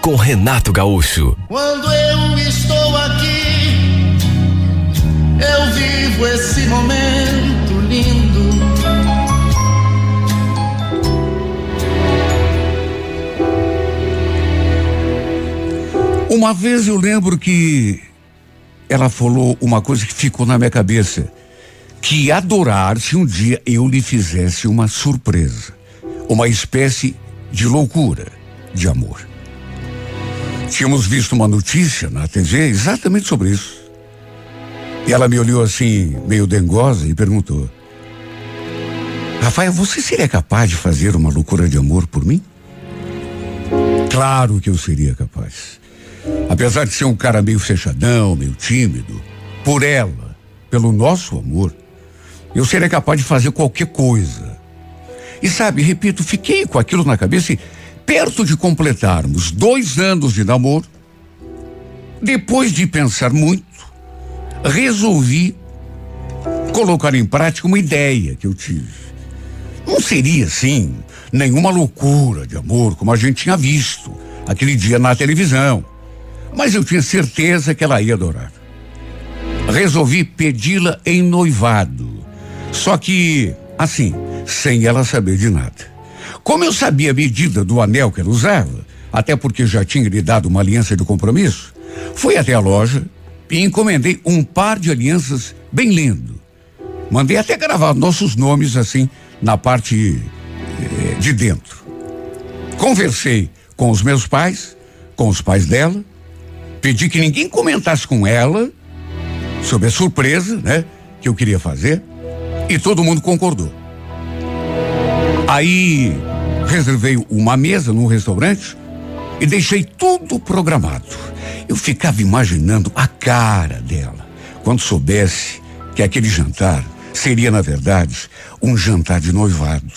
com Renato Gaúcho. Quando eu estou aqui, eu vivo esse momento lindo. Uma vez eu lembro que ela falou uma coisa que ficou na minha cabeça, que adorar se um dia eu lhe fizesse uma surpresa, uma espécie de loucura de amor. Tínhamos visto uma notícia na TV exatamente sobre isso. E ela me olhou assim, meio dengosa, e perguntou: Rafael, você seria capaz de fazer uma loucura de amor por mim? Claro que eu seria capaz. Apesar de ser um cara meio fechadão, meio tímido, por ela, pelo nosso amor, eu seria capaz de fazer qualquer coisa. E sabe, repito, fiquei com aquilo na cabeça e perto de completarmos dois anos de namoro, depois de pensar muito, resolvi colocar em prática uma ideia que eu tive. Não seria assim, nenhuma loucura de amor como a gente tinha visto aquele dia na televisão, mas eu tinha certeza que ela ia adorar. Resolvi pedi-la em noivado, só que, assim, sem ela saber de nada. Como eu sabia a medida do anel que ela usava, até porque já tinha lhe dado uma aliança de compromisso, fui até a loja e encomendei um par de alianças bem lindo. Mandei até gravar nossos nomes assim na parte eh, de dentro. Conversei com os meus pais, com os pais dela, pedi que ninguém comentasse com ela sobre a surpresa, né, que eu queria fazer, e todo mundo concordou. Aí reservei uma mesa num restaurante e deixei tudo programado. Eu ficava imaginando a cara dela quando soubesse que aquele jantar seria, na verdade, um jantar de noivado.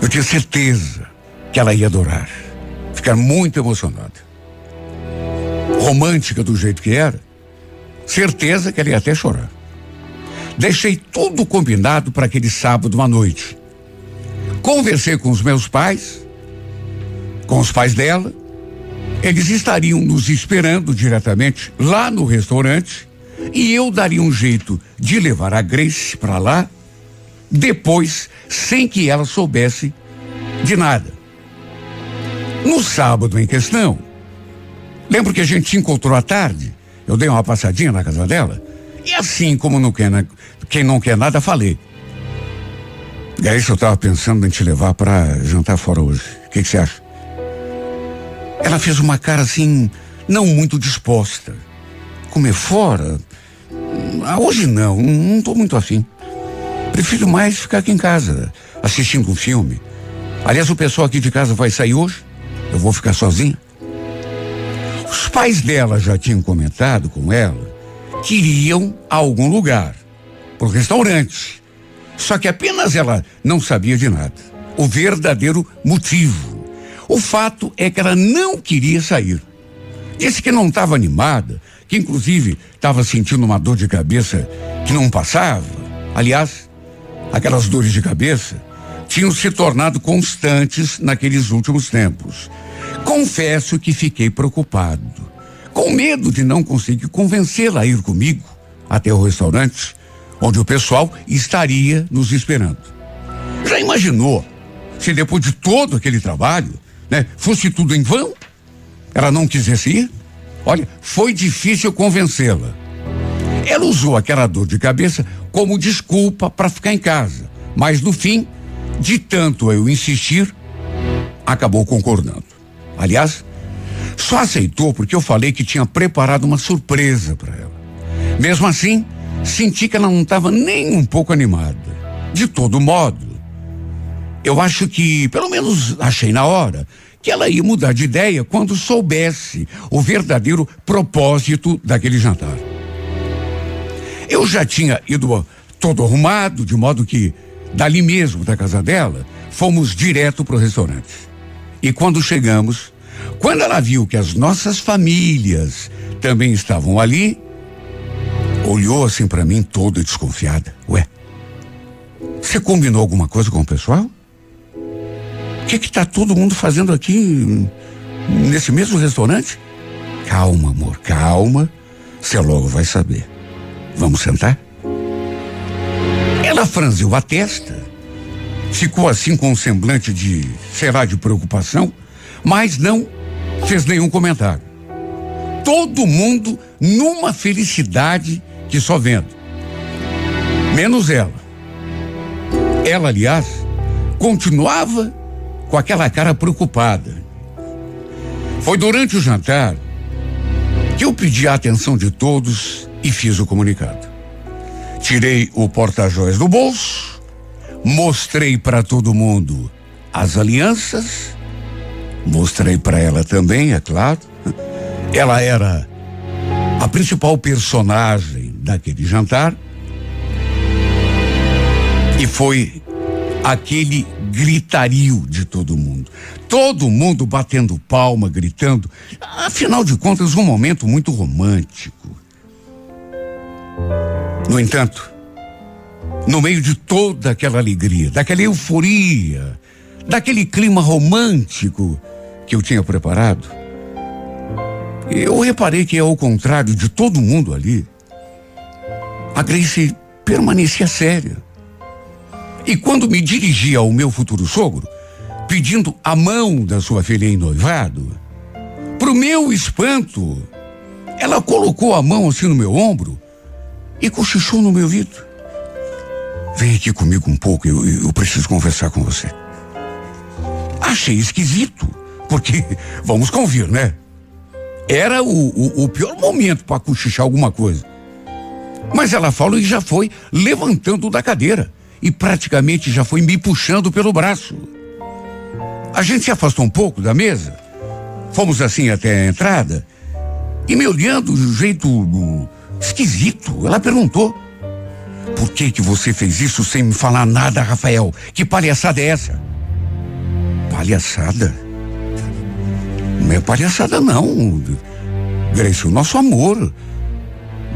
Eu tinha certeza que ela ia adorar, ficar muito emocionada. Romântica do jeito que era, certeza que ela ia até chorar. Deixei tudo combinado para aquele sábado à noite. Conversei com os meus pais, com os pais dela. Eles estariam nos esperando diretamente lá no restaurante e eu daria um jeito de levar a Grace para lá depois, sem que ela soubesse de nada. No sábado em questão, lembro que a gente se encontrou à tarde. Eu dei uma passadinha na casa dela e assim como não quer, quem não quer nada, falei. Grace, eu estava pensando em te levar para jantar fora hoje. O que você acha? Ela fez uma cara assim, não muito disposta. Comer fora? Ah, hoje não, não estou muito afim. Prefiro mais ficar aqui em casa, assistindo um filme. Aliás, o pessoal aqui de casa vai sair hoje. Eu vou ficar sozinha. Os pais dela já tinham comentado com ela que iriam a algum lugar, para restaurante. Só que apenas ela não sabia de nada. O verdadeiro motivo. O fato é que ela não queria sair. Disse que não estava animada, que inclusive estava sentindo uma dor de cabeça que não passava. Aliás, aquelas dores de cabeça tinham se tornado constantes naqueles últimos tempos. Confesso que fiquei preocupado, com medo de não conseguir convencê-la a ir comigo até o restaurante onde o pessoal estaria nos esperando. Já imaginou se depois de todo aquele trabalho, né, fosse tudo em vão? Ela não quisesse ir? Olha, foi difícil convencê-la. Ela usou aquela dor de cabeça como desculpa para ficar em casa, mas no fim, de tanto eu insistir, acabou concordando. Aliás, só aceitou porque eu falei que tinha preparado uma surpresa para ela. Mesmo assim, senti que ela não estava nem um pouco animada. De todo modo, eu acho que, pelo menos achei na hora, que ela ia mudar de ideia quando soubesse o verdadeiro propósito daquele jantar. Eu já tinha ido todo arrumado, de modo que, dali mesmo da casa dela, fomos direto para o restaurante. E quando chegamos, quando ela viu que as nossas famílias também estavam ali, olhou assim para mim toda desconfiada. Ué, você combinou alguma coisa com o pessoal? O que que tá todo mundo fazendo aqui nesse mesmo restaurante? Calma, amor, calma. Você logo vai saber. Vamos sentar? Ela franziu a testa, ficou assim com um semblante de, sei lá, de preocupação, mas não fez nenhum comentário. Todo mundo numa felicidade que só vendo. Menos ela. Ela, aliás, continuava com aquela cara preocupada. Foi durante o jantar que eu pedi a atenção de todos e fiz o comunicado. Tirei o porta-joias do bolso, mostrei para todo mundo as alianças, mostrei para ela também, é claro. Ela era a principal personagem daquele jantar e foi aquele gritario de todo mundo. Todo mundo batendo palma, gritando. Afinal de contas, um momento muito romântico. No entanto, no meio de toda aquela alegria, daquela euforia, daquele clima romântico que eu tinha preparado, eu reparei que, ao contrário de todo mundo ali, a Grace permanecia séria. E quando me dirigia ao meu futuro sogro, pedindo a mão da sua filha em noivado, pro meu espanto, ela colocou a mão assim no meu ombro e cochichou no meu ouvido. Vem aqui comigo um pouco, eu, eu preciso conversar com você. Achei esquisito, porque, vamos convir, né? Era o, o, o pior momento para cochichar alguma coisa. Mas ela falou e já foi levantando da cadeira e praticamente já foi me puxando pelo braço. A gente se afastou um pouco da mesa, fomos assim até a entrada e me olhando de um jeito Esquisito. Ela perguntou: Por que que você fez isso sem me falar nada, Rafael? Que palhaçada é essa? Palhaçada? Não é palhaçada, não. Grace, o nosso amor.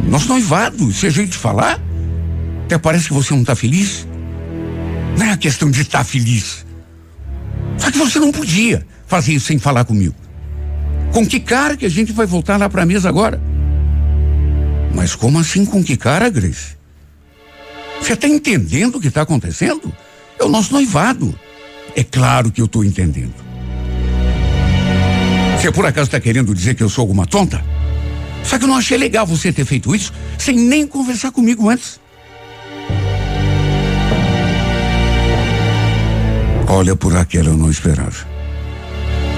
Nosso noivado, esse jeito de falar. Até parece que você não está feliz. Não é a questão de estar tá feliz. Só que você não podia fazer isso sem falar comigo. Com que cara que a gente vai voltar lá para a mesa agora? Mas como assim com que cara, Grace? Você está entendendo o que está acontecendo? É o nosso noivado. É claro que eu estou entendendo. Você por acaso está querendo dizer que eu sou alguma tonta? Só que eu não achei legal você ter feito isso sem nem conversar comigo antes. Olha, por aquela eu não esperava.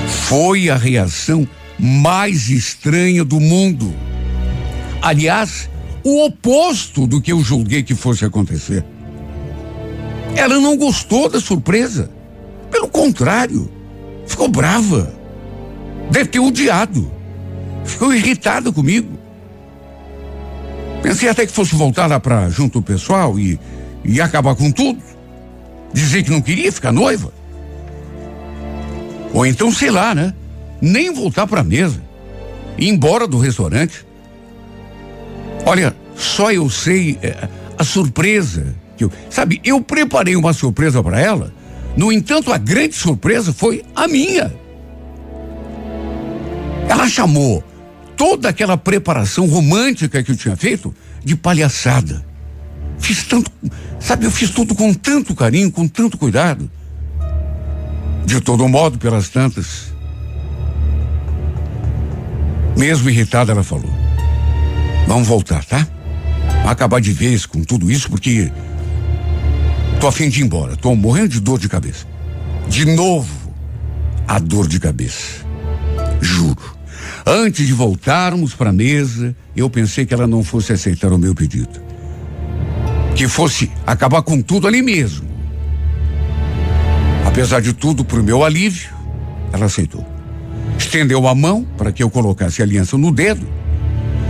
Foi a reação mais estranha do mundo. Aliás, o oposto do que eu julguei que fosse acontecer. Ela não gostou da surpresa. Pelo contrário, ficou brava. Deve ter odiado. Ficou irritada comigo. Pensei até que fosse voltar lá para junto do pessoal e, e acabar com tudo. Dizer que não queria ficar noiva. Ou então, sei lá, né? Nem voltar para a mesa. Ir embora do restaurante. Olha, só eu sei é, a surpresa que eu, sabe, eu preparei uma surpresa para ela. No entanto, a grande surpresa foi a minha. Ela chamou toda aquela preparação romântica que eu tinha feito de palhaçada. Fiz tanto, sabe, eu fiz tudo com tanto carinho, com tanto cuidado. De todo modo, pelas tantas. Mesmo irritada, ela falou: Vamos voltar, tá? Acabar de vez com tudo isso, porque tô afim de ir embora. Tô morrendo de dor de cabeça. De novo, a dor de cabeça. Juro. Antes de voltarmos para a mesa, eu pensei que ela não fosse aceitar o meu pedido. Que fosse acabar com tudo ali mesmo. Apesar de tudo, para o meu alívio, ela aceitou. Estendeu a mão para que eu colocasse a aliança no dedo.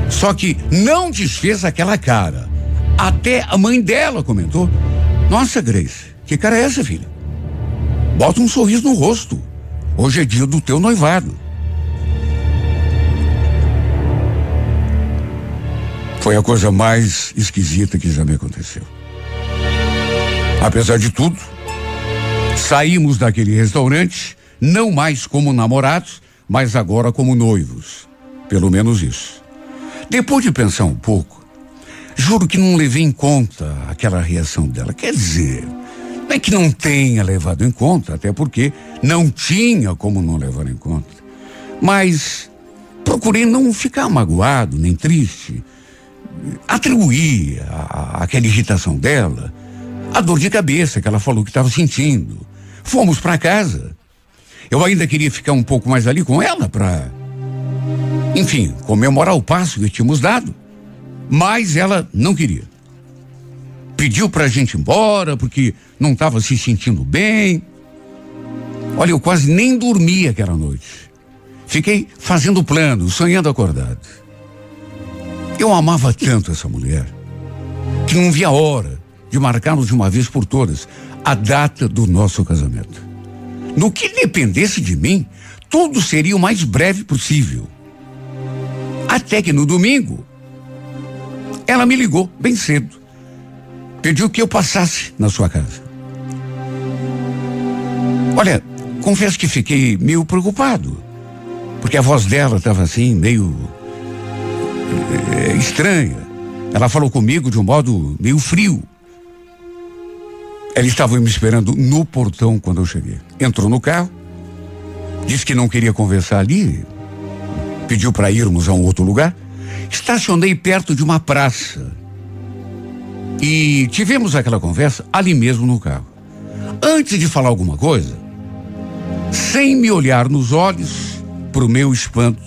Só que não desfez aquela cara. Até a mãe dela comentou: Nossa, Grace, que cara é essa, filha? Bota um sorriso no rosto. Hoje é dia do teu noivado. Foi a coisa mais esquisita que já me aconteceu. Apesar de tudo, saímos daquele restaurante, não mais como namorados, mas agora como noivos. Pelo menos isso. Depois de pensar um pouco, juro que não levei em conta aquela reação dela. Quer dizer, não é que não tenha levado em conta, até porque não tinha como não levar em conta. Mas procurei não ficar magoado nem triste. Atribuir a, a, aquela irritação dela a dor de cabeça que ela falou que estava sentindo. Fomos para casa. Eu ainda queria ficar um pouco mais ali com ela para, enfim, comemorar o passo que tínhamos dado. Mas ela não queria. Pediu para a gente ir embora porque não estava se sentindo bem. Olha, eu quase nem dormi aquela noite. Fiquei fazendo planos, sonhando acordado. Eu amava tanto essa mulher que não via a hora de marcarmos de uma vez por todas a data do nosso casamento. No que dependesse de mim, tudo seria o mais breve possível. Até que no domingo, ela me ligou bem cedo. Pediu que eu passasse na sua casa. Olha, confesso que fiquei meio preocupado, porque a voz dela estava assim, meio é, estranha. Ela falou comigo de um modo meio frio. Ela estava me esperando no portão quando eu cheguei. Entrou no carro, disse que não queria conversar ali, pediu para irmos a um outro lugar. Estacionei perto de uma praça e tivemos aquela conversa ali mesmo no carro. Antes de falar alguma coisa, sem me olhar nos olhos, para o meu espanto,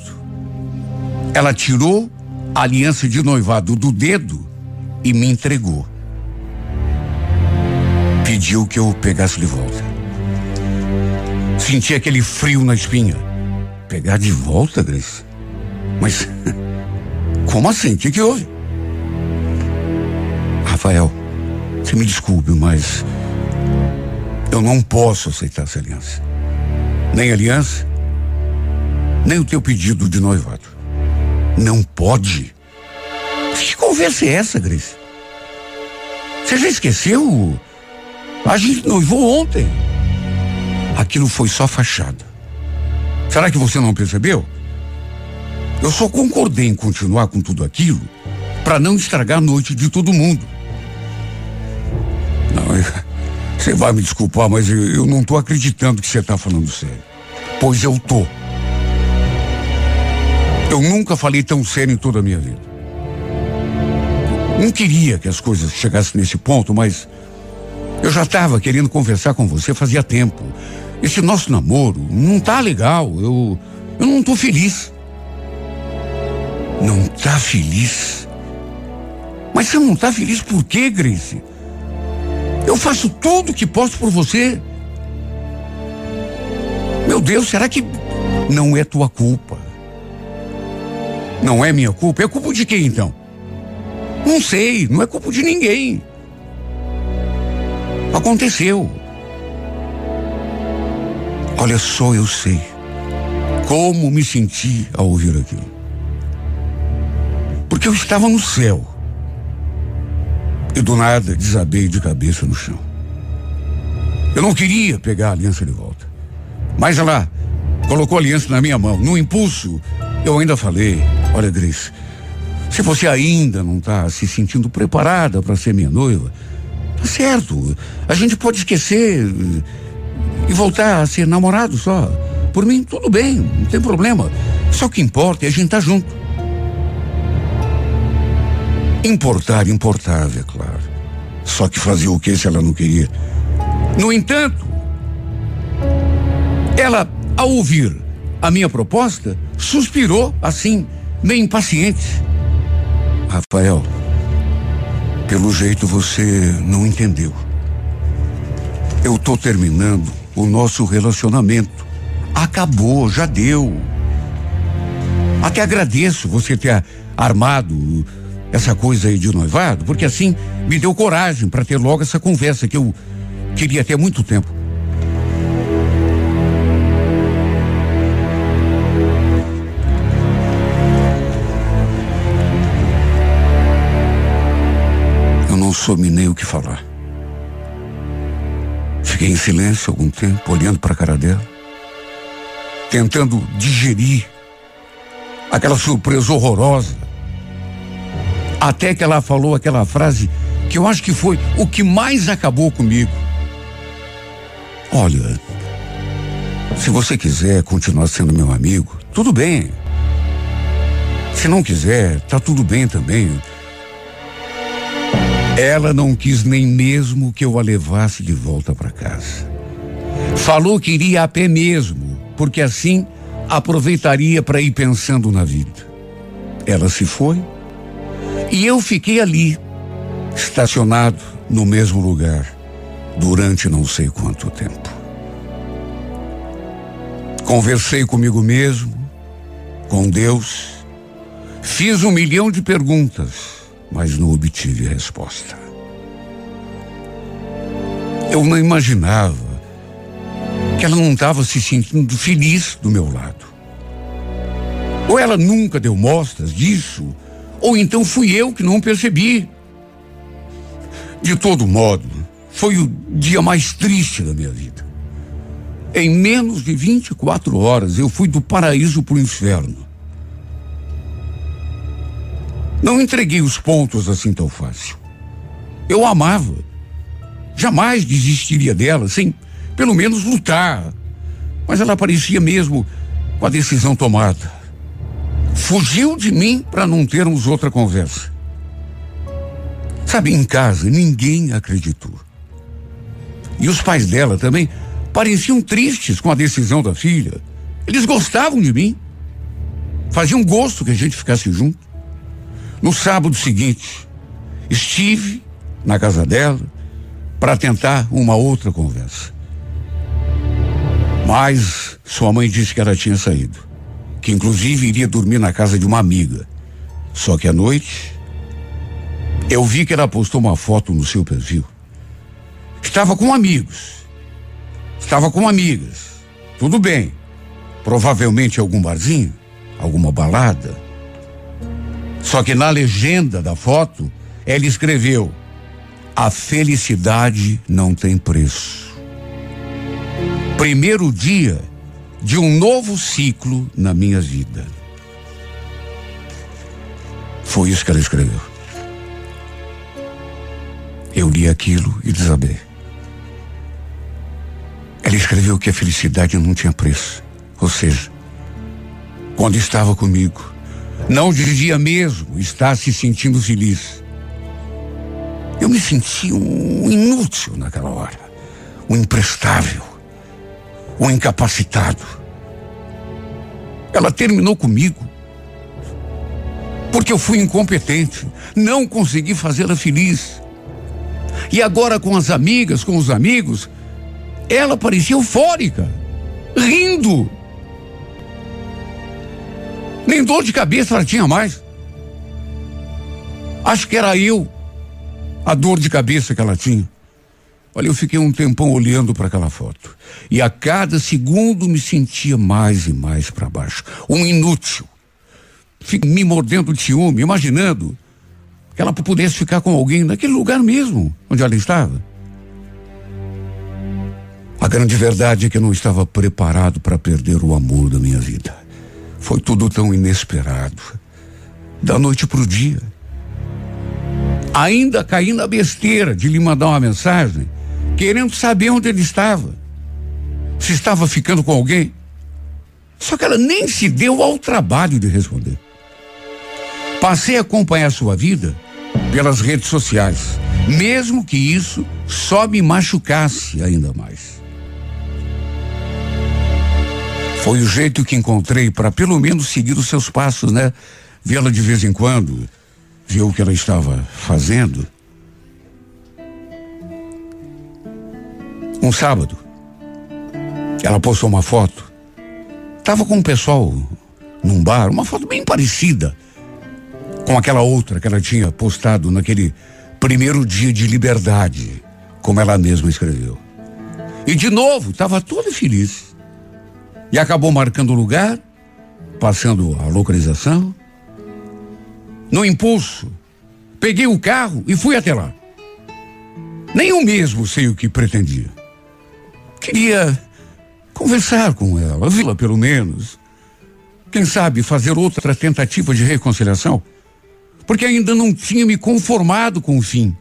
ela tirou a aliança de noivado do dedo e me entregou pediu que eu pegasse de volta. Senti aquele frio na espinha. Pegar de volta, Grace? Mas como assim? O que, que houve? Rafael, você me desculpe, mas eu não posso aceitar essa aliança. Nem aliança, nem o teu pedido de noivado. Não pode. Que conversa é essa, Grace? Você já esqueceu a gente noivou ontem. Aquilo foi só fachada. Será que você não percebeu? Eu só concordei em continuar com tudo aquilo para não estragar a noite de todo mundo. Não, você vai me desculpar, mas eu, eu não tô acreditando que você tá falando sério. Pois eu tô. Eu nunca falei tão sério em toda a minha vida. Não queria que as coisas chegassem nesse ponto, mas eu já estava querendo conversar com você fazia tempo. Esse nosso namoro não tá legal. Eu, eu não tô feliz. Não tá feliz? Mas você não tá feliz por quê, Grace? Eu faço tudo o que posso por você. Meu Deus, será que não é tua culpa? Não é minha culpa? É culpa de quem então? Não sei, não é culpa de ninguém. Aconteceu. Olha só, eu sei como me senti ao ouvir aquilo. Porque eu estava no céu. E do nada desabei de cabeça no chão. Eu não queria pegar a aliança de volta. Mas ela colocou a aliança na minha mão. No impulso, eu ainda falei: Olha, Grace, se você ainda não está se sentindo preparada para ser minha noiva, Tá certo. A gente pode esquecer e voltar a ser namorado só. Por mim, tudo bem, não tem problema. Só o que importa é a gente estar tá junto. Importar, importava, é claro. Só que fazer o que se ela não queria? No entanto, ela, ao ouvir a minha proposta, suspirou assim, meio impaciente. Rafael, pelo jeito você não entendeu. Eu tô terminando o nosso relacionamento acabou, já deu. Até agradeço você ter armado essa coisa aí de noivado, porque assim me deu coragem para ter logo essa conversa que eu queria ter muito tempo. Soube nem o que falar. Fiquei em silêncio algum tempo, olhando para a cara dela, tentando digerir aquela surpresa horrorosa. Até que ela falou aquela frase que eu acho que foi o que mais acabou comigo. Olha, se você quiser continuar sendo meu amigo, tudo bem. Se não quiser, tá tudo bem também. Ela não quis nem mesmo que eu a levasse de volta para casa. Falou que iria a pé mesmo, porque assim aproveitaria para ir pensando na vida. Ela se foi e eu fiquei ali, estacionado no mesmo lugar, durante não sei quanto tempo. Conversei comigo mesmo, com Deus, fiz um milhão de perguntas mas não obtive resposta. Eu não imaginava que ela não estava se sentindo feliz do meu lado. Ou ela nunca deu mostras disso, ou então fui eu que não percebi. De todo modo, foi o dia mais triste da minha vida. Em menos de 24 horas eu fui do paraíso para o inferno. Não entreguei os pontos assim tão fácil. Eu amava. Jamais desistiria dela, sem pelo menos lutar. Mas ela parecia mesmo com a decisão tomada. Fugiu de mim para não termos outra conversa. Sabe, em casa ninguém acreditou. E os pais dela também pareciam tristes com a decisão da filha. Eles gostavam de mim. Faziam gosto que a gente ficasse junto. No sábado seguinte, estive na casa dela para tentar uma outra conversa. Mas sua mãe disse que ela tinha saído, que inclusive iria dormir na casa de uma amiga. Só que à noite, eu vi que ela postou uma foto no seu perfil. Estava com amigos. Estava com amigas. Tudo bem. Provavelmente algum barzinho, alguma balada só que na legenda da foto, ela escreveu: A felicidade não tem preço. Primeiro dia de um novo ciclo na minha vida. Foi isso que ela escreveu. Eu li aquilo e desabei. Ela escreveu que a felicidade não tinha preço. Ou seja, quando estava comigo, não dizia mesmo estar se sentindo feliz. Eu me senti um inútil naquela hora, um imprestável, um incapacitado. Ela terminou comigo porque eu fui incompetente, não consegui fazê-la feliz. E agora com as amigas, com os amigos, ela parecia eufórica, rindo. Nem dor de cabeça ela tinha mais. Acho que era eu, a dor de cabeça que ela tinha. Olha, eu fiquei um tempão olhando para aquela foto. E a cada segundo me sentia mais e mais para baixo. Um inútil. Fiquei me mordendo de ciúme, imaginando que ela pudesse ficar com alguém naquele lugar mesmo, onde ela estava. A grande verdade é que eu não estava preparado para perder o amor da minha vida. Foi tudo tão inesperado. Da noite para o dia. Ainda caí na besteira de lhe mandar uma mensagem, querendo saber onde ele estava. Se estava ficando com alguém. Só que ela nem se deu ao trabalho de responder. Passei a acompanhar sua vida pelas redes sociais, mesmo que isso só me machucasse ainda mais. Foi o jeito que encontrei para pelo menos seguir os seus passos, né? Vê-la de vez em quando, ver o que ela estava fazendo. Um sábado, ela postou uma foto Tava com o pessoal num bar, uma foto bem parecida com aquela outra que ela tinha postado naquele primeiro dia de liberdade, como ela mesma escreveu. E de novo, estava toda feliz. E acabou marcando o lugar, passando a localização. No impulso, peguei o carro e fui até lá. Nem eu mesmo sei o que pretendia. Queria conversar com ela, vê-la pelo menos. Quem sabe fazer outra tentativa de reconciliação? Porque ainda não tinha me conformado com o fim.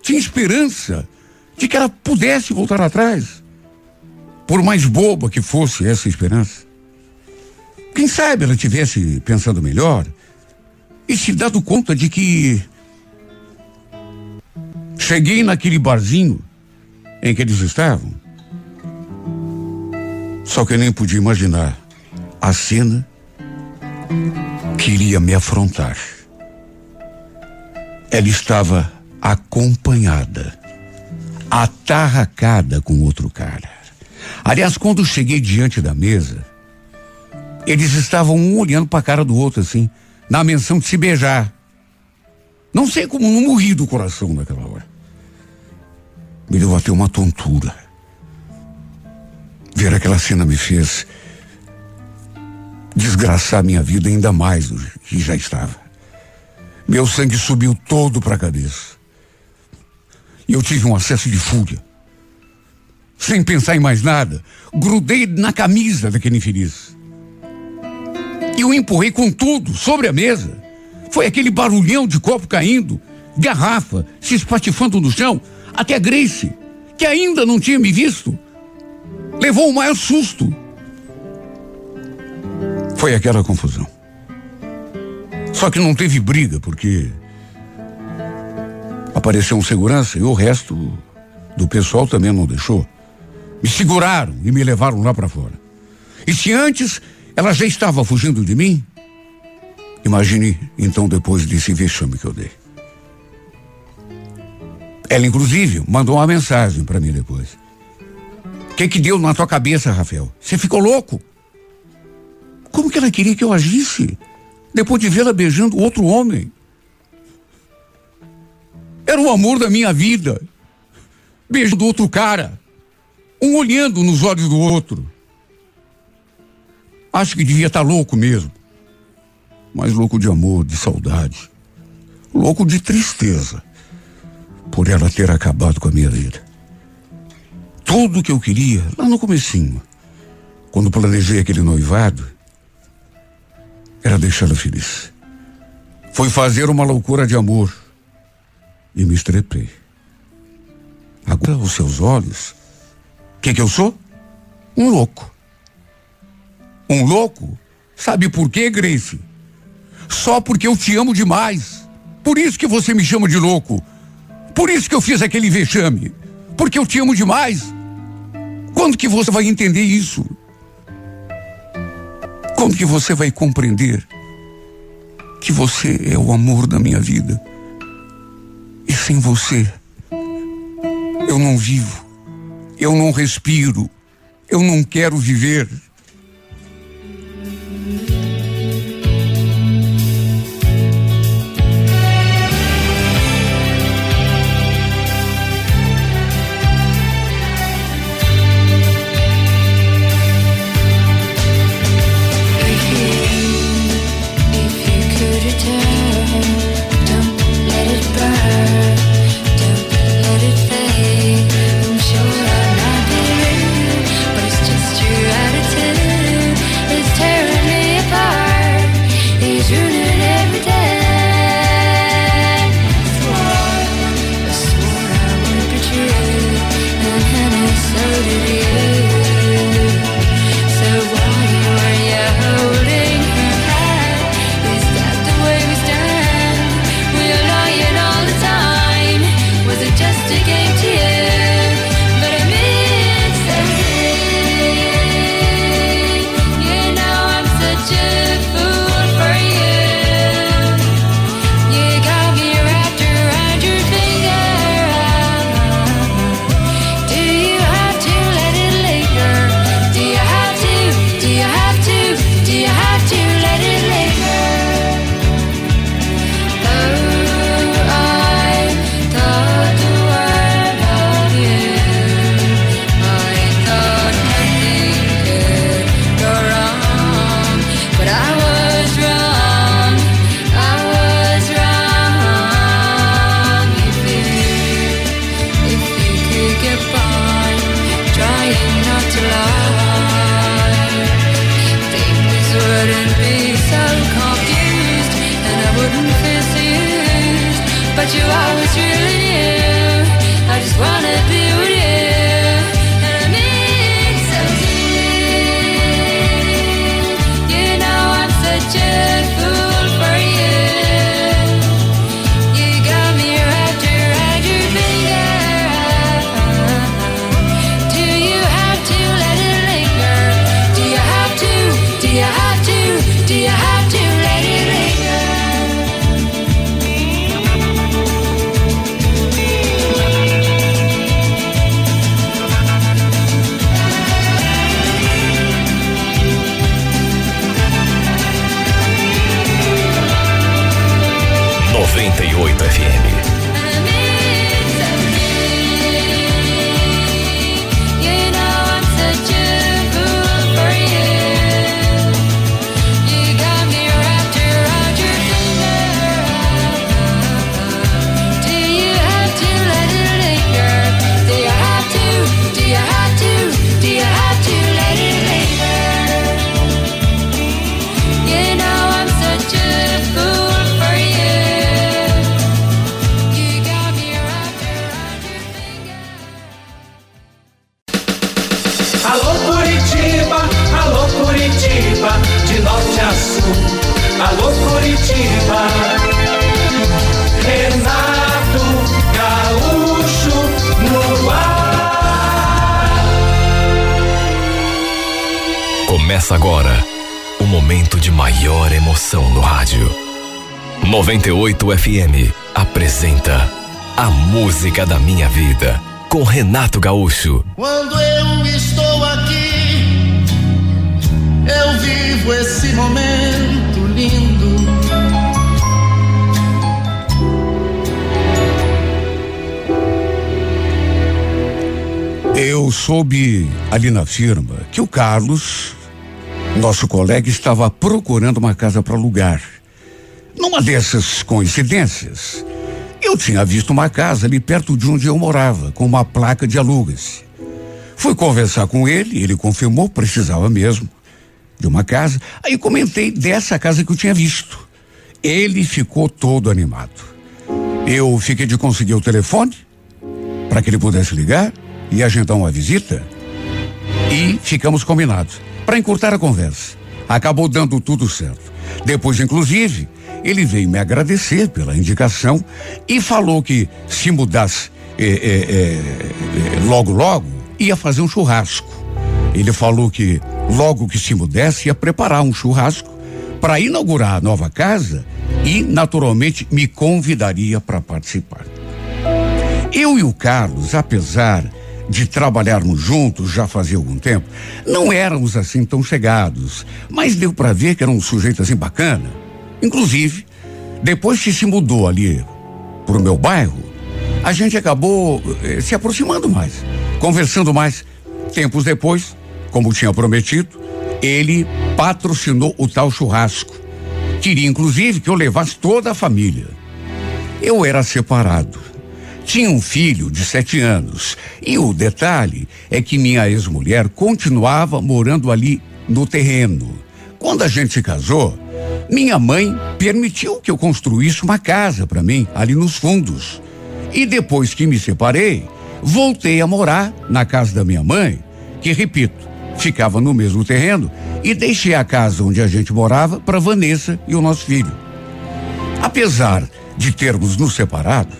Tinha esperança de que ela pudesse voltar atrás. Por mais boba que fosse essa esperança. Quem sabe ela tivesse pensando melhor e se dado conta de que cheguei naquele barzinho em que eles estavam. Só que eu nem podia imaginar a cena que iria me afrontar. Ela estava acompanhada, atarracada com outro cara. Aliás, quando cheguei diante da mesa, eles estavam um olhando para a cara do outro assim, na menção de se beijar. Não sei como não morri do coração naquela hora. Me deu até uma tontura. Ver aquela cena me fez desgraçar minha vida ainda mais do que já estava. Meu sangue subiu todo para a cabeça. E eu tive um acesso de fúria. Sem pensar em mais nada, grudei na camisa daquele infeliz. E o empurrei com tudo sobre a mesa. Foi aquele barulhão de copo caindo, garrafa se espatifando no chão, até a Grace, que ainda não tinha me visto, levou o maior susto. Foi aquela confusão. Só que não teve briga, porque apareceu um segurança e o resto do pessoal também não deixou. Me seguraram e me levaram lá para fora. E se antes ela já estava fugindo de mim, imagine então depois desse vexame que eu dei. Ela, inclusive, mandou uma mensagem para mim depois. O que que deu na tua cabeça, Rafael? Você ficou louco? Como que ela queria que eu agisse? Depois de vê-la beijando outro homem. Era o amor da minha vida. Beijando outro cara. Um olhando nos olhos do outro. Acho que devia estar louco mesmo. Mas louco de amor, de saudade. Louco de tristeza. Por ela ter acabado com a minha vida. Tudo o que eu queria, lá no comecinho, quando planejei aquele noivado, era deixá-la feliz. Foi fazer uma loucura de amor e me estrepei. Agora, os seus olhos, que, que eu sou? Um louco. Um louco? Sabe por quê, Grace? Só porque eu te amo demais. Por isso que você me chama de louco. Por isso que eu fiz aquele vexame. Porque eu te amo demais. Quando que você vai entender isso? Quando que você vai compreender que você é o amor da minha vida? E sem você, eu não vivo, eu não respiro, eu não quero viver. 98 FM apresenta A Música da Minha Vida com Renato Gaúcho. Quando eu estou aqui, eu vivo esse momento lindo. Eu soube ali na firma que o Carlos nosso colega estava procurando uma casa para alugar. Numa dessas coincidências, eu tinha visto uma casa ali perto de onde eu morava, com uma placa de alugas. Fui conversar com ele, ele confirmou, precisava mesmo de uma casa. Aí comentei dessa casa que eu tinha visto. Ele ficou todo animado. Eu fiquei de conseguir o telefone para que ele pudesse ligar e agendar uma visita. E ficamos combinados para encurtar a conversa. Acabou dando tudo certo. Depois, inclusive, ele veio me agradecer pela indicação e falou que se mudasse é, é, é, logo, logo, ia fazer um churrasco. Ele falou que logo que se mudasse ia preparar um churrasco para inaugurar a nova casa e, naturalmente, me convidaria para participar. Eu e o Carlos, apesar de trabalharmos juntos já fazia algum tempo, não éramos assim tão chegados, mas deu para ver que era um sujeito assim bacana. Inclusive, depois que se mudou ali pro meu bairro, a gente acabou eh, se aproximando mais, conversando mais. Tempos depois, como tinha prometido, ele patrocinou o tal churrasco. Queria inclusive que eu levasse toda a família. Eu era separado tinha um filho de sete anos. E o detalhe é que minha ex-mulher continuava morando ali no terreno. Quando a gente se casou, minha mãe permitiu que eu construísse uma casa para mim ali nos fundos. E depois que me separei, voltei a morar na casa da minha mãe, que repito, ficava no mesmo terreno, e deixei a casa onde a gente morava para Vanessa e o nosso filho. Apesar de termos nos separado,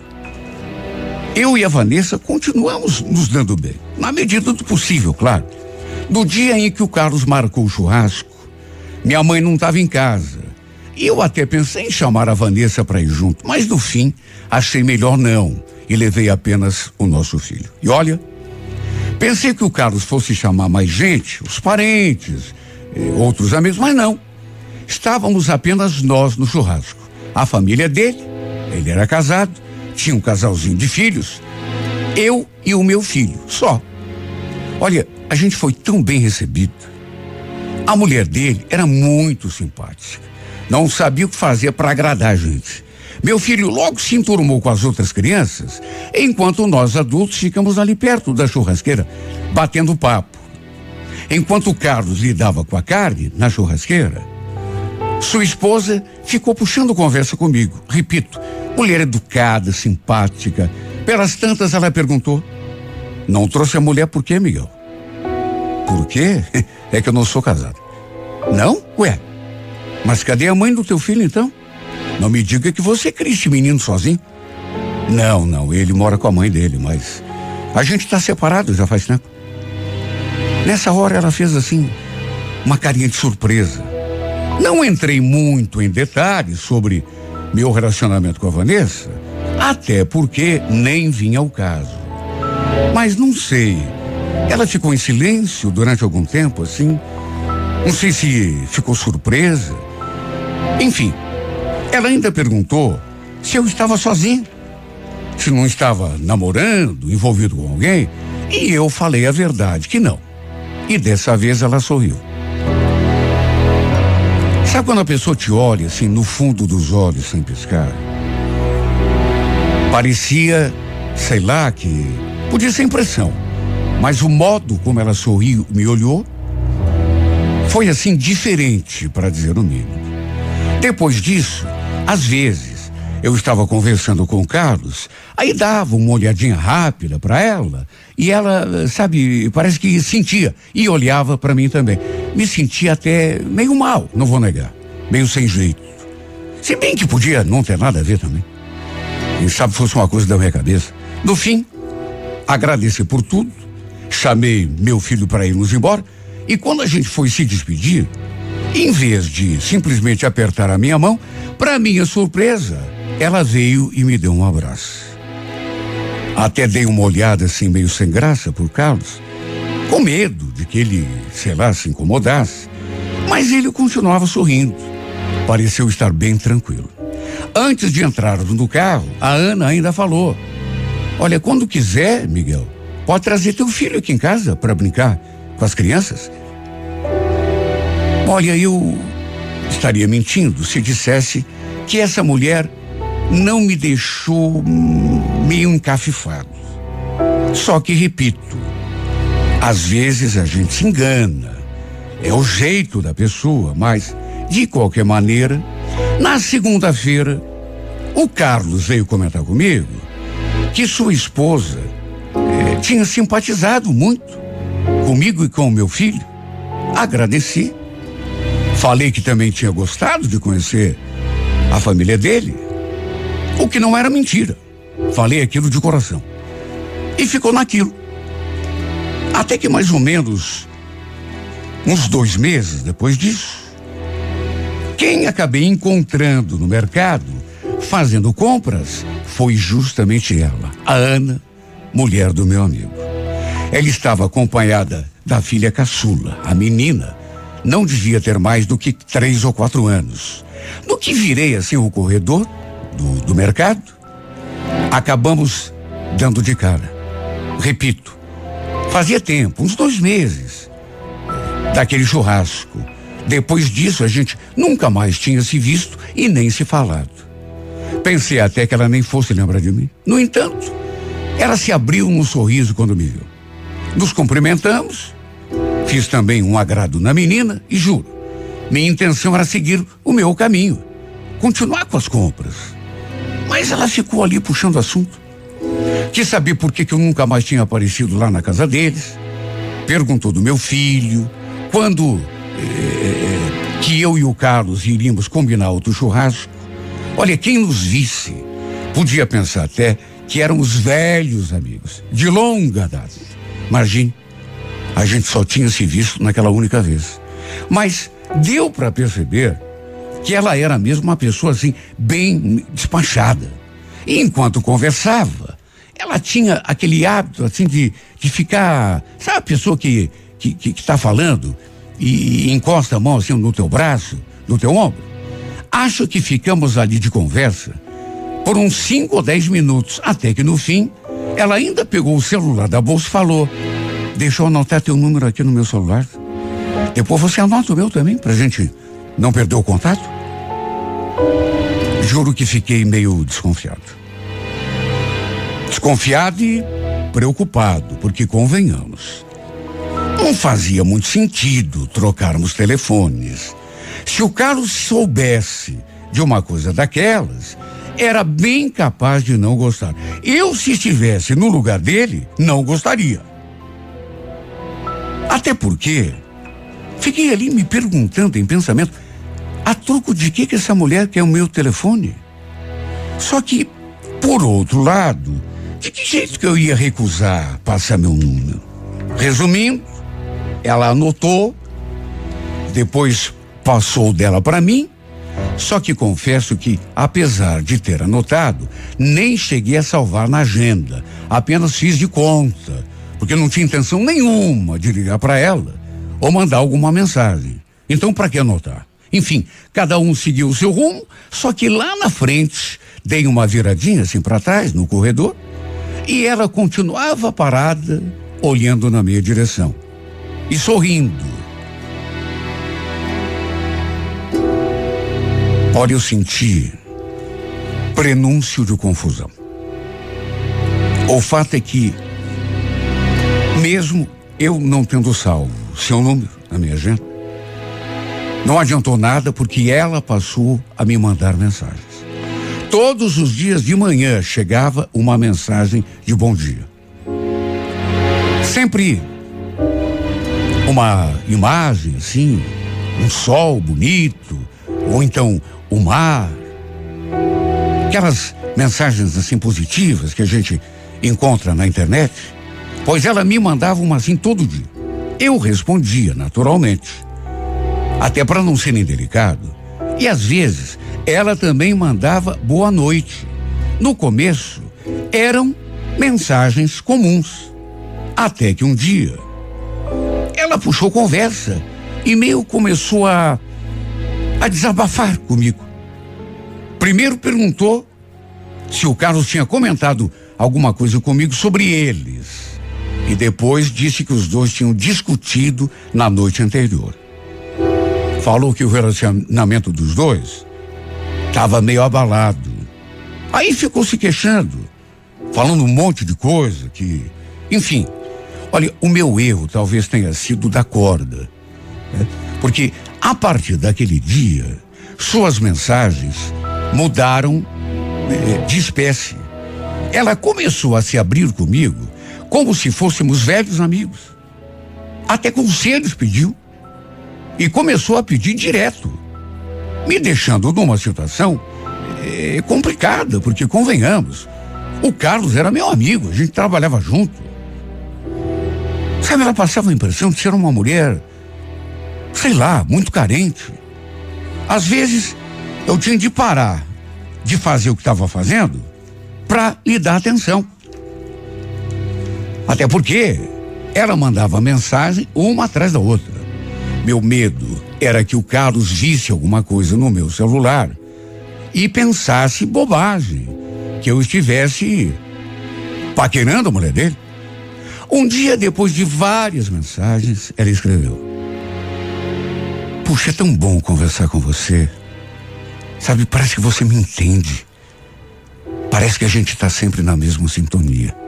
eu e a Vanessa continuamos nos dando bem, na medida do possível, claro. No dia em que o Carlos marcou o churrasco, minha mãe não estava em casa. Eu até pensei em chamar a Vanessa para ir junto, mas no fim achei melhor não e levei apenas o nosso filho. E olha, pensei que o Carlos fosse chamar mais gente, os parentes, eh, outros amigos, mas não. Estávamos apenas nós no churrasco. A família dele, ele era casado, tinha um casalzinho de filhos, eu e o meu filho, só. Olha, a gente foi tão bem recebido. A mulher dele era muito simpática. Não sabia o que fazer para agradar a gente. Meu filho logo se enturmou com as outras crianças, enquanto nós adultos ficamos ali perto da churrasqueira, batendo papo. Enquanto Carlos lidava com a carne na churrasqueira, Sua esposa ficou puxando conversa comigo. Repito, mulher educada, simpática. Pelas tantas, ela perguntou: Não trouxe a mulher por quê, Miguel? Por quê? É que eu não sou casado. Não? Ué. Mas cadê a mãe do teu filho então? Não me diga que você cria esse menino sozinho. Não, não, ele mora com a mãe dele, mas a gente está separado já faz tempo. Nessa hora ela fez assim, uma carinha de surpresa. Não entrei muito em detalhes sobre meu relacionamento com a Vanessa, até porque nem vinha ao caso. Mas não sei. Ela ficou em silêncio durante algum tempo, assim. Não sei se ficou surpresa. Enfim, ela ainda perguntou se eu estava sozinho, se não estava namorando, envolvido com alguém. E eu falei a verdade, que não. E dessa vez ela sorriu. Sabe quando a pessoa te olha assim no fundo dos olhos sem piscar? Parecia, sei lá, que podia ser impressão, mas o modo como ela sorriu, me olhou, foi assim diferente, para dizer o mínimo. Depois disso, às vezes, eu estava conversando com o Carlos, aí dava uma olhadinha rápida para ela e ela, sabe, parece que sentia e olhava para mim também. Me sentia até meio mal, não vou negar, meio sem jeito. Se bem que podia não ter nada a ver também. Quem sabe fosse uma coisa da minha cabeça. No fim, agradeci por tudo, chamei meu filho para irmos embora e quando a gente foi se despedir, em vez de simplesmente apertar a minha mão, para minha surpresa, ela veio e me deu um abraço. Até dei uma olhada assim, meio sem graça, por Carlos, com medo de que ele, sei lá, se incomodasse. Mas ele continuava sorrindo. Pareceu estar bem tranquilo. Antes de entrar no carro, a Ana ainda falou: Olha, quando quiser, Miguel, pode trazer teu filho aqui em casa para brincar com as crianças. Olha, eu estaria mentindo se dissesse que essa mulher não me deixou meio encafifado. Só que, repito, às vezes a gente se engana. É o jeito da pessoa, mas, de qualquer maneira, na segunda-feira, o Carlos veio comentar comigo que sua esposa eh, tinha simpatizado muito comigo e com o meu filho. Agradeci. Falei que também tinha gostado de conhecer a família dele, o que não era mentira. Falei aquilo de coração. E ficou naquilo. Até que mais ou menos uns dois meses depois disso, quem acabei encontrando no mercado fazendo compras foi justamente ela, a Ana, mulher do meu amigo. Ela estava acompanhada da filha caçula, a menina. Não devia ter mais do que três ou quatro anos. No que virei assim o corredor do, do mercado, acabamos dando de cara. Repito, fazia tempo, uns dois meses, daquele churrasco. Depois disso, a gente nunca mais tinha se visto e nem se falado. Pensei até que ela nem fosse lembrar de mim. No entanto, ela se abriu num sorriso quando me viu. Nos cumprimentamos, fiz também um agrado na menina e juro, minha intenção era seguir o meu caminho, continuar com as compras. Mas ela ficou ali puxando assunto. Quis saber por que, que eu nunca mais tinha aparecido lá na casa deles. Perguntou do meu filho, quando eh, que eu e o Carlos iríamos combinar outro churrasco. Olha, quem nos visse podia pensar até que éramos velhos amigos, de longa data. Imagine, a gente só tinha se visto naquela única vez. Mas deu para perceber que ela era mesmo uma pessoa assim, bem despachada. E enquanto conversava, ela tinha aquele hábito assim de, de ficar, sabe a pessoa que que, que, que tá falando e, e encosta a mão assim no teu braço, no teu ombro? Acho que ficamos ali de conversa por uns cinco ou dez minutos, até que no fim, ela ainda pegou o celular da bolsa e falou: Deixa eu anotar teu número aqui no meu celular. Depois você anota o meu também, pra gente não perder o contato. Juro que fiquei meio desconfiado. Desconfiado e preocupado, porque convenhamos. Não fazia muito sentido trocarmos telefones. Se o Carlos soubesse de uma coisa daquelas, era bem capaz de não gostar. Eu, se estivesse no lugar dele, não gostaria. Até porque fiquei ali me perguntando em pensamento, a troco de que que essa mulher quer o meu telefone? Só que, por outro lado, de que jeito que eu ia recusar passar meu número? Resumindo, ela anotou, depois passou dela para mim só que confesso que, apesar de ter anotado, nem cheguei a salvar na agenda. Apenas fiz de conta, porque não tinha intenção nenhuma de ligar para ela ou mandar alguma mensagem. Então, para que anotar? Enfim, cada um seguiu o seu rumo, só que lá na frente dei uma viradinha assim para trás, no corredor, e ela continuava parada, olhando na minha direção e sorrindo Olha, eu senti prenúncio de confusão. O fato é que, mesmo eu não tendo salvo seu número na minha agenda, não adiantou nada porque ela passou a me mandar mensagens. Todos os dias de manhã chegava uma mensagem de bom dia. Sempre uma imagem assim, um sol bonito, ou então o mar, aquelas mensagens assim positivas que a gente encontra na internet, pois ela me mandava uma assim todo dia. Eu respondia naturalmente, até para não ser indelicado. E às vezes ela também mandava boa noite. No começo eram mensagens comuns, até que um dia ela puxou conversa e meio começou a a desabafar comigo. Primeiro perguntou se o Carlos tinha comentado alguma coisa comigo sobre eles. E depois disse que os dois tinham discutido na noite anterior. Falou que o relacionamento dos dois estava meio abalado. Aí ficou se queixando, falando um monte de coisa que. Enfim, olha, o meu erro talvez tenha sido da corda. Né? Porque a partir daquele dia, suas mensagens mudaram eh, de espécie. Ela começou a se abrir comigo como se fôssemos velhos amigos. Até conselhos pediu. E começou a pedir direto, me deixando numa situação eh, complicada, porque convenhamos, o Carlos era meu amigo, a gente trabalhava junto. Sabe, ela passava a impressão de ser uma mulher, sei lá, muito carente. Às vezes, eu tinha de parar de fazer o que estava fazendo para lhe dar atenção. Até porque ela mandava mensagem uma atrás da outra. Meu medo era que o Carlos visse alguma coisa no meu celular e pensasse bobagem, que eu estivesse paquerando a mulher dele. Um dia depois de várias mensagens, ela escreveu: Puxa, é tão bom conversar com você. Sabe, parece que você me entende. Parece que a gente está sempre na mesma sintonia.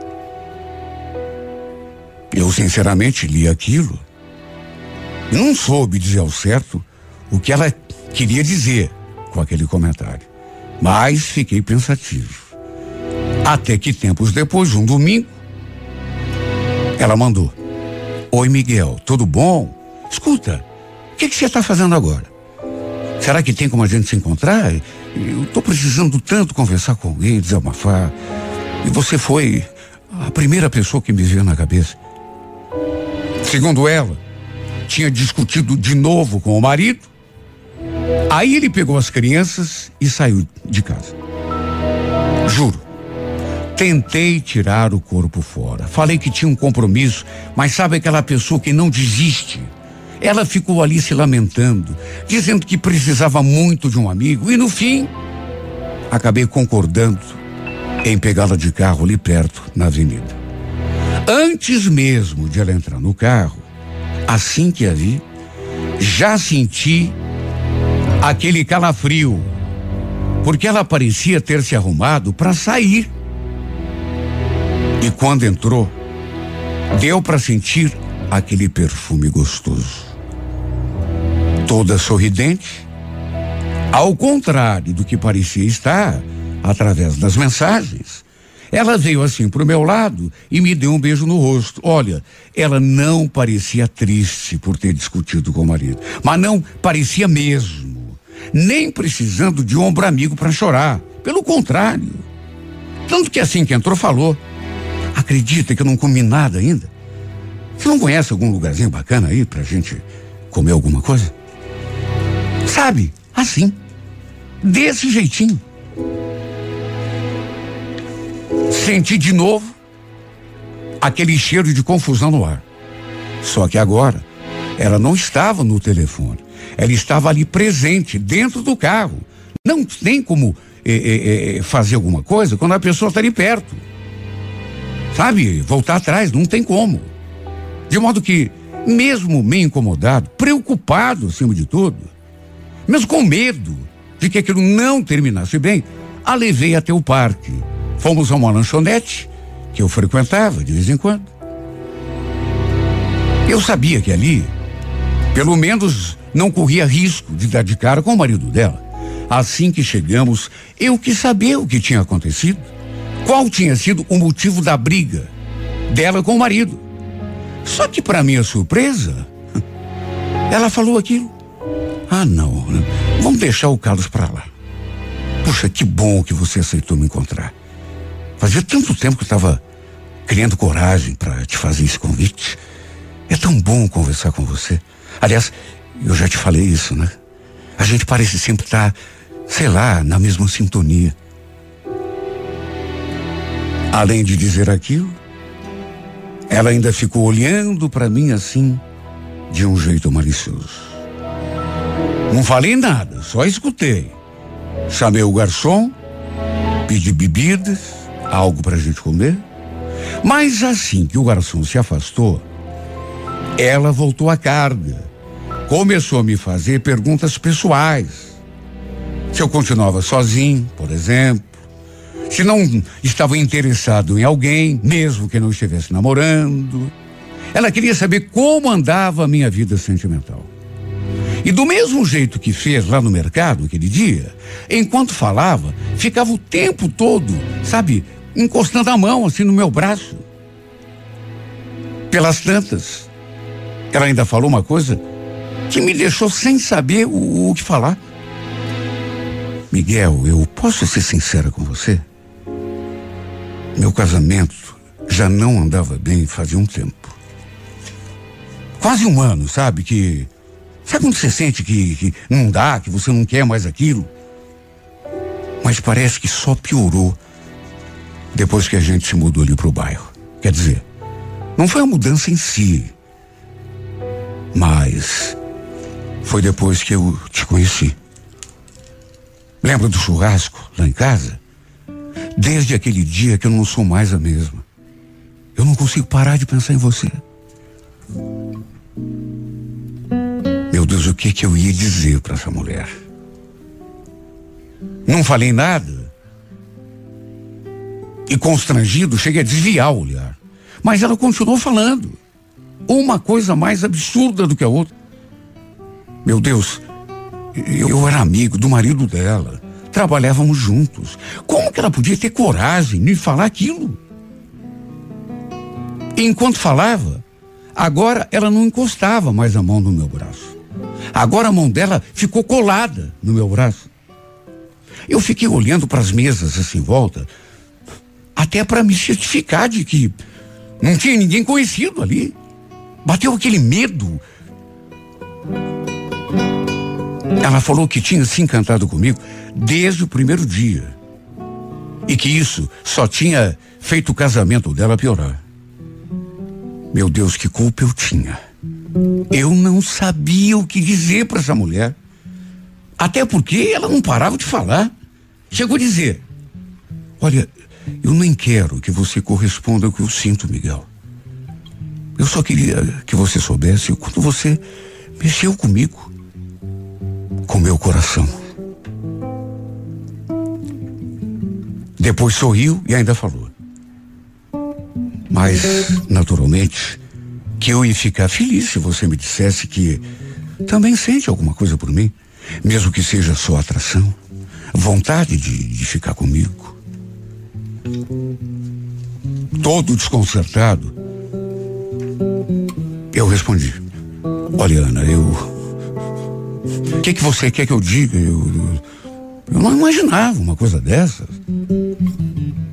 Eu, sinceramente, li aquilo não soube dizer ao certo o que ela queria dizer com aquele comentário. Mas fiquei pensativo. Até que tempos depois, um domingo, ela mandou: Oi, Miguel, tudo bom? Escuta, o que, que você está fazendo agora? Será que tem como a gente se encontrar? Eu estou precisando tanto conversar com alguém, desabafar. E você foi a primeira pessoa que me veio na cabeça. Segundo ela, tinha discutido de novo com o marido. Aí ele pegou as crianças e saiu de casa. Juro. Tentei tirar o corpo fora. Falei que tinha um compromisso, mas sabe aquela pessoa que não desiste? Ela ficou ali se lamentando, dizendo que precisava muito de um amigo e no fim acabei concordando em pegá-la de carro ali perto na avenida. Antes mesmo de ela entrar no carro, assim que a vi, já senti aquele calafrio, porque ela parecia ter se arrumado para sair. E quando entrou, deu para sentir aquele perfume gostoso. toda sorridente. Ao contrário do que parecia estar através das mensagens, ela veio assim pro meu lado e me deu um beijo no rosto. Olha, ela não parecia triste por ter discutido com o marido, mas não parecia mesmo, nem precisando de ombro amigo para chorar. Pelo contrário. Tanto que assim que entrou falou: "Acredita que eu não comi nada ainda? Você não conhece algum lugarzinho bacana aí pra gente comer alguma coisa?" Sabe? Assim. Desse jeitinho. Senti de novo aquele cheiro de confusão no ar. Só que agora ela não estava no telefone. Ela estava ali presente, dentro do carro. Não tem como eh, eh, fazer alguma coisa quando a pessoa está ali perto. Sabe? Voltar atrás, não tem como. De modo que, mesmo meio incomodado, preocupado acima de tudo, mesmo com medo de que aquilo não terminasse bem, a levei até o parque. Fomos a uma lanchonete que eu frequentava de vez em quando. Eu sabia que ali, pelo menos, não corria risco de dar de cara com o marido dela. Assim que chegamos, eu quis saber o que tinha acontecido. Qual tinha sido o motivo da briga dela com o marido. Só que, para minha surpresa, ela falou aquilo. Ah, não. Vamos deixar o Carlos para lá. Puxa, que bom que você aceitou me encontrar. Fazia tanto tempo que eu estava criando coragem para te fazer esse convite. É tão bom conversar com você. Aliás, eu já te falei isso, né? A gente parece sempre estar, tá, sei lá, na mesma sintonia. Além de dizer aquilo, ela ainda ficou olhando para mim assim, de um jeito malicioso. Não falei nada, só escutei. Chamei o garçom, pedi bebidas, algo para a gente comer. Mas assim que o garçom se afastou, ela voltou à carga. Começou a me fazer perguntas pessoais. Se eu continuava sozinho, por exemplo. Se não estava interessado em alguém, mesmo que não estivesse namorando. Ela queria saber como andava a minha vida sentimental. E do mesmo jeito que fez lá no mercado aquele dia, enquanto falava, ficava o tempo todo, sabe, encostando a mão assim no meu braço. Pelas tantas, ela ainda falou uma coisa que me deixou sem saber o, o que falar. Miguel, eu posso ser sincera com você? Meu casamento já não andava bem fazia um tempo. Quase um ano, sabe? Que Sabe quando você sente que, que não dá, que você não quer mais aquilo? Mas parece que só piorou depois que a gente se mudou ali para o bairro. Quer dizer, não foi a mudança em si, mas foi depois que eu te conheci. Lembra do churrasco lá em casa? Desde aquele dia que eu não sou mais a mesma. Eu não consigo parar de pensar em você. Meu Deus, o que que eu ia dizer para essa mulher? Não falei nada. E constrangido, cheguei a desviar o olhar. Mas ela continuou falando. Uma coisa mais absurda do que a outra. Meu Deus, eu, era amigo do marido dela. Trabalhávamos juntos. Como que ela podia ter coragem de falar aquilo? Enquanto falava, agora ela não encostava mais a mão no meu braço. Agora a mão dela ficou colada no meu braço. Eu fiquei olhando para as mesas assim em volta, até para me certificar de que não tinha ninguém conhecido ali. Bateu aquele medo. Ela falou que tinha se encantado comigo desde o primeiro dia. E que isso só tinha feito o casamento dela piorar. Meu Deus, que culpa eu tinha. Eu não sabia o que dizer para essa mulher. Até porque ela não parava de falar. Chegou a dizer: Olha, eu nem quero que você corresponda ao que eu sinto, Miguel. Eu só queria que você soubesse o quanto você mexeu comigo, com meu coração. Depois sorriu e ainda falou. Mas, naturalmente, que eu ia ficar feliz se você me dissesse que também sente alguma coisa por mim, mesmo que seja só atração, vontade de, de ficar comigo. Todo desconcertado, eu respondi: Olha, Ana, eu. O que, que você quer que eu diga? Eu, eu não imaginava uma coisa dessas.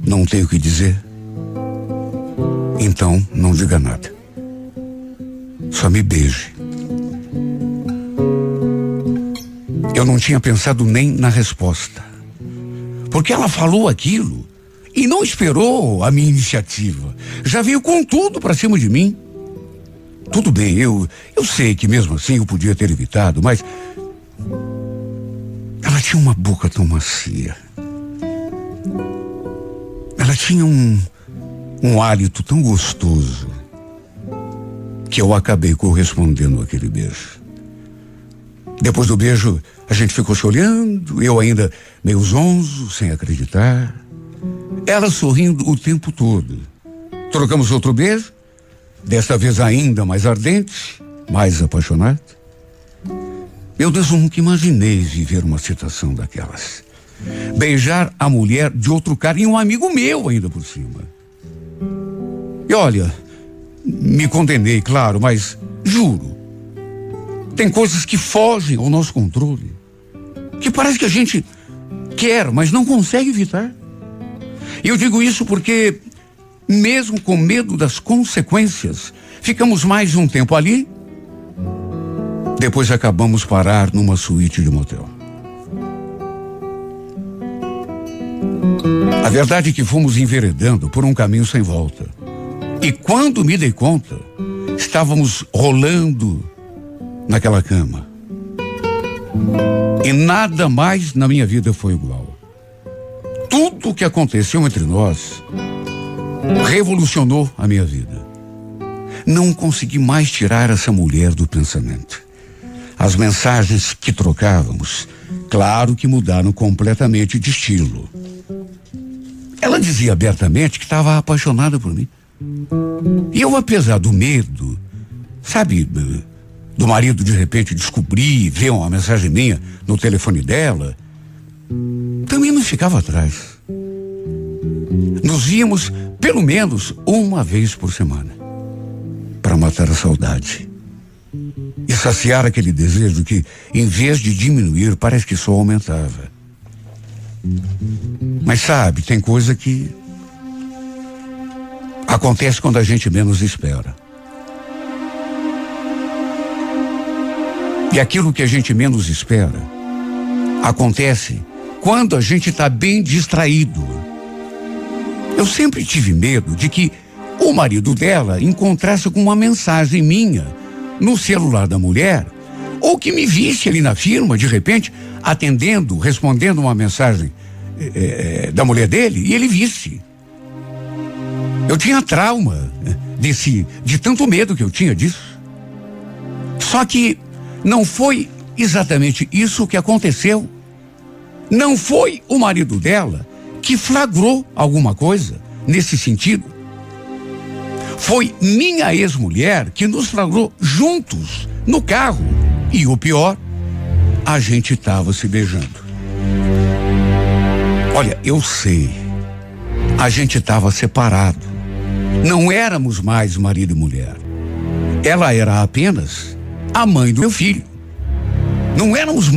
Não tenho o que dizer. Então, não diga nada. Só me beije. Eu não tinha pensado nem na resposta. Porque ela falou aquilo e não esperou a minha iniciativa. Já veio com tudo para cima de mim. Tudo bem, eu, eu sei que mesmo assim eu podia ter evitado, mas. Ela tinha uma boca tão macia. Ela tinha um, um hálito tão gostoso que eu acabei correspondendo àquele beijo. Depois do beijo, a gente ficou se olhando, eu ainda meio zonzo, sem acreditar. Ela sorrindo o tempo todo. Trocamos outro beijo, desta vez ainda mais ardente, mais apaixonado. Meu Deus, eu nunca imaginei viver uma situação daquelas. Beijar a mulher de outro cara e um amigo meu ainda por cima. E olha, me condenei, claro, mas juro, tem coisas que fogem ao nosso controle. Que parece que a gente quer, mas não consegue evitar. E eu digo isso porque, mesmo com medo das consequências, ficamos mais um tempo ali. Depois acabamos parar numa suíte de motel. A verdade é que fomos enveredando por um caminho sem volta. E quando me dei conta, estávamos rolando naquela cama. E nada mais na minha vida foi igual. Tudo o que aconteceu entre nós revolucionou a minha vida. Não consegui mais tirar essa mulher do pensamento. As mensagens que trocávamos, claro que mudaram completamente de estilo. Ela dizia abertamente que estava apaixonada por mim. E eu, apesar do medo, sabe, do marido de repente descobrir, ver uma mensagem minha no telefone dela, também não ficava atrás. Nos víamos pelo menos uma vez por semana para matar a saudade e saciar aquele desejo que, em vez de diminuir, parece que só aumentava. Mas sabe, tem coisa que acontece quando a gente menos espera. E aquilo que a gente menos espera acontece quando a gente está bem distraído. Eu sempre tive medo de que o marido dela encontrasse com uma mensagem minha no celular da mulher, ou que me visse ali na firma, de repente, atendendo, respondendo uma mensagem é, da mulher dele, e ele visse. Eu tinha trauma né, desse, de tanto medo que eu tinha disso. Só que não foi exatamente isso que aconteceu. Não foi o marido dela que flagrou alguma coisa nesse sentido. Foi minha ex-mulher que nos flagrou juntos no carro. E o pior, a gente estava se beijando. Olha, eu sei. A gente estava separado. Não éramos mais marido e mulher. Ela era apenas a mãe do meu filho. Não éramos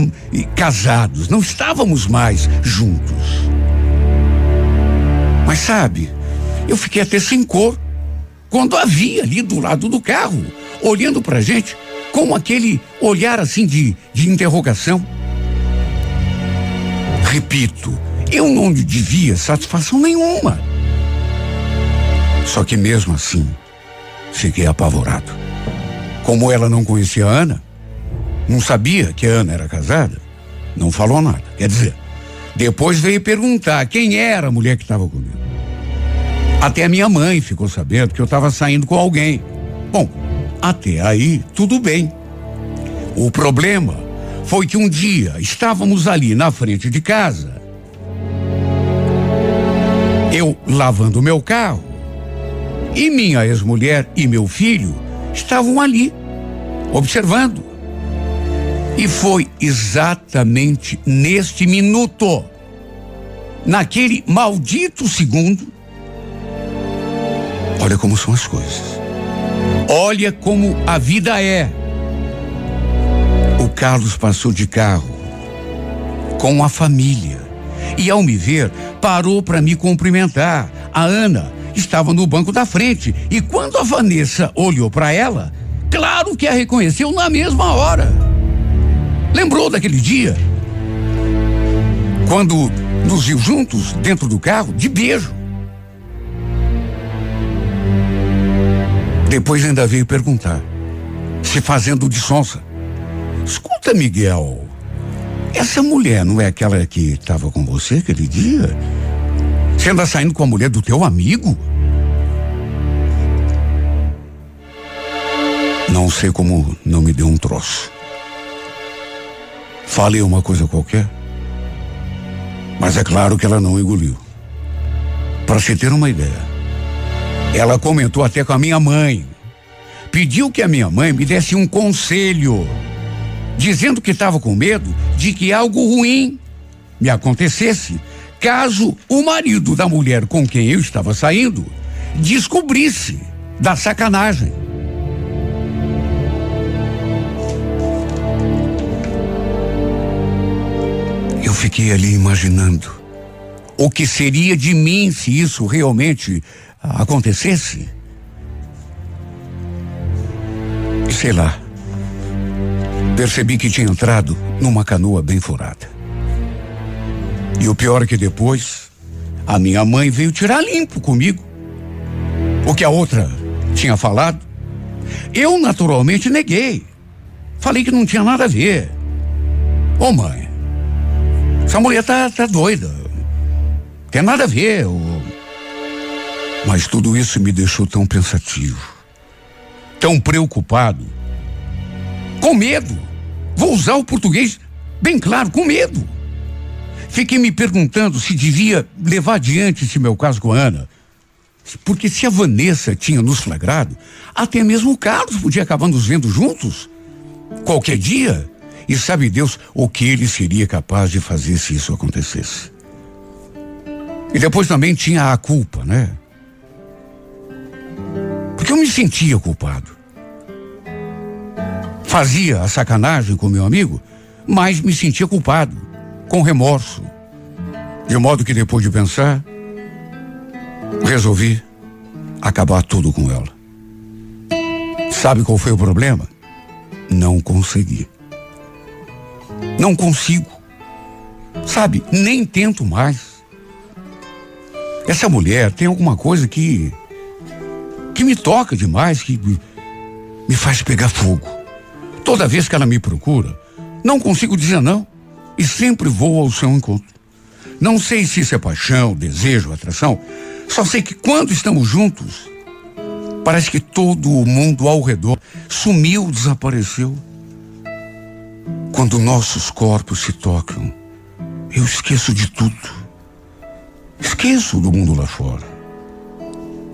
casados, não estávamos mais juntos. Mas sabe, eu fiquei até sem cor quando havia ali do lado do carro, olhando pra gente com aquele olhar assim de, de interrogação. Repito, eu não lhe devia satisfação nenhuma. Só que mesmo assim, fiquei apavorado. Como ela não conhecia a Ana, não sabia que a Ana era casada, não falou nada. Quer dizer, depois veio perguntar quem era a mulher que estava comigo. Até a minha mãe ficou sabendo que eu estava saindo com alguém. Bom, até aí tudo bem. O problema foi que um dia estávamos ali na frente de casa. Eu lavando meu carro e minha ex-mulher e meu filho estavam ali, observando. E foi exatamente neste minuto, naquele maldito segundo, olha como são as coisas. Olha como a vida é. O Carlos passou de carro com a família e, ao me ver, parou para me cumprimentar. A Ana estava no banco da frente e, quando a Vanessa olhou para ela, claro que a reconheceu na mesma hora. Lembrou daquele dia? Quando nos viu juntos dentro do carro, de beijo. Depois ainda veio perguntar, se fazendo de sonsa. Escuta, Miguel, essa mulher não é aquela que estava com você aquele dia? Você anda saindo com a mulher do teu amigo? Não sei como não me deu um troço. Falei uma coisa qualquer, mas é claro que ela não engoliu. Para se ter uma ideia, ela comentou até com a minha mãe. Pediu que a minha mãe me desse um conselho, dizendo que estava com medo de que algo ruim me acontecesse caso o marido da mulher com quem eu estava saindo descobrisse da sacanagem. Fiquei ali imaginando o que seria de mim se isso realmente acontecesse. E sei lá. Percebi que tinha entrado numa canoa bem furada. E o pior é que depois, a minha mãe veio tirar limpo comigo. O que a outra tinha falado. Eu naturalmente neguei. Falei que não tinha nada a ver. Ô mãe, essa mulher tá, tá doida. Tem nada a ver. Ô. Mas tudo isso me deixou tão pensativo, tão preocupado, com medo. Vou usar o português bem claro, com medo. Fiquei me perguntando se devia levar adiante esse meu caso com a Ana. Porque se a Vanessa tinha nos flagrado, até mesmo o Carlos podia acabar nos vendo juntos. Qualquer dia. E sabe Deus o que ele seria capaz de fazer se isso acontecesse. E depois também tinha a culpa, né? Porque eu me sentia culpado. Fazia a sacanagem com meu amigo, mas me sentia culpado, com remorso. De modo que depois de pensar, resolvi acabar tudo com ela. Sabe qual foi o problema? Não consegui. Não consigo. Sabe, nem tento mais. Essa mulher tem alguma coisa que que me toca demais, que me, me faz pegar fogo. Toda vez que ela me procura, não consigo dizer não e sempre vou ao seu encontro. Não sei se isso é paixão, desejo, atração. Só sei que quando estamos juntos, parece que todo o mundo ao redor sumiu, desapareceu. Quando nossos corpos se tocam, eu esqueço de tudo. Esqueço do mundo lá fora.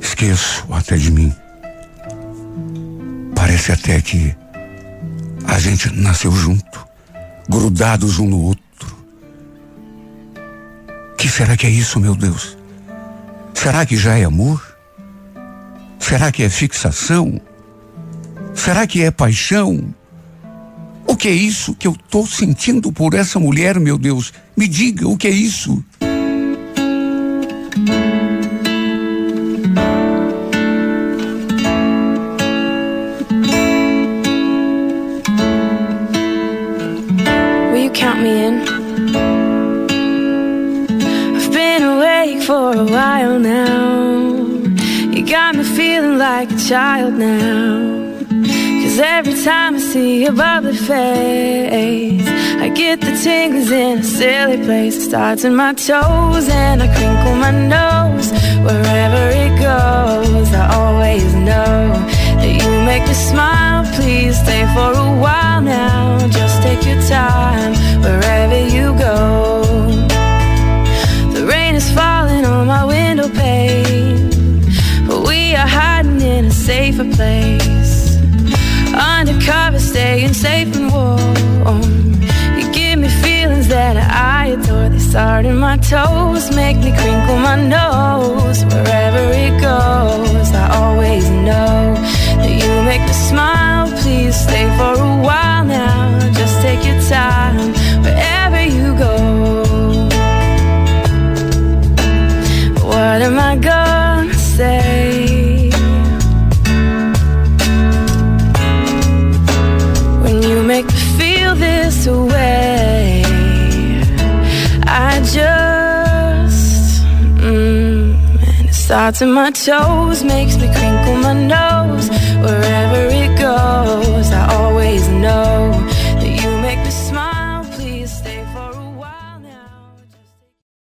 Esqueço até de mim. Parece até que a gente nasceu junto, grudados um no outro. Que será que é isso, meu Deus? Será que já é amor? Será que é fixação? Será que é paixão? O que é isso que eu estou sentindo por essa mulher, meu Deus? Me diga, o que é isso? Will you count me in? I've been awake for a while now. You got me feeling like a child now. Cause every time I see your bubbly face, I get the tingles in a silly place. It starts in my toes and I crinkle my nose. Wherever it goes, I always know that you make me smile. Please stay for a while now. Just take your time wherever you go. The rain is falling on my window pane, but we are hiding in a safer place. Undercover, staying safe and warm. You give me feelings that I adore. They start in my toes, make me crinkle my nose. Wherever it goes, I always know that you make me smile. Please stay for a while now. Just take your time wherever you go. What am I gonna say? away. I just, mm, and it starts in my toes, makes me crinkle my nose. Wherever it goes, I always know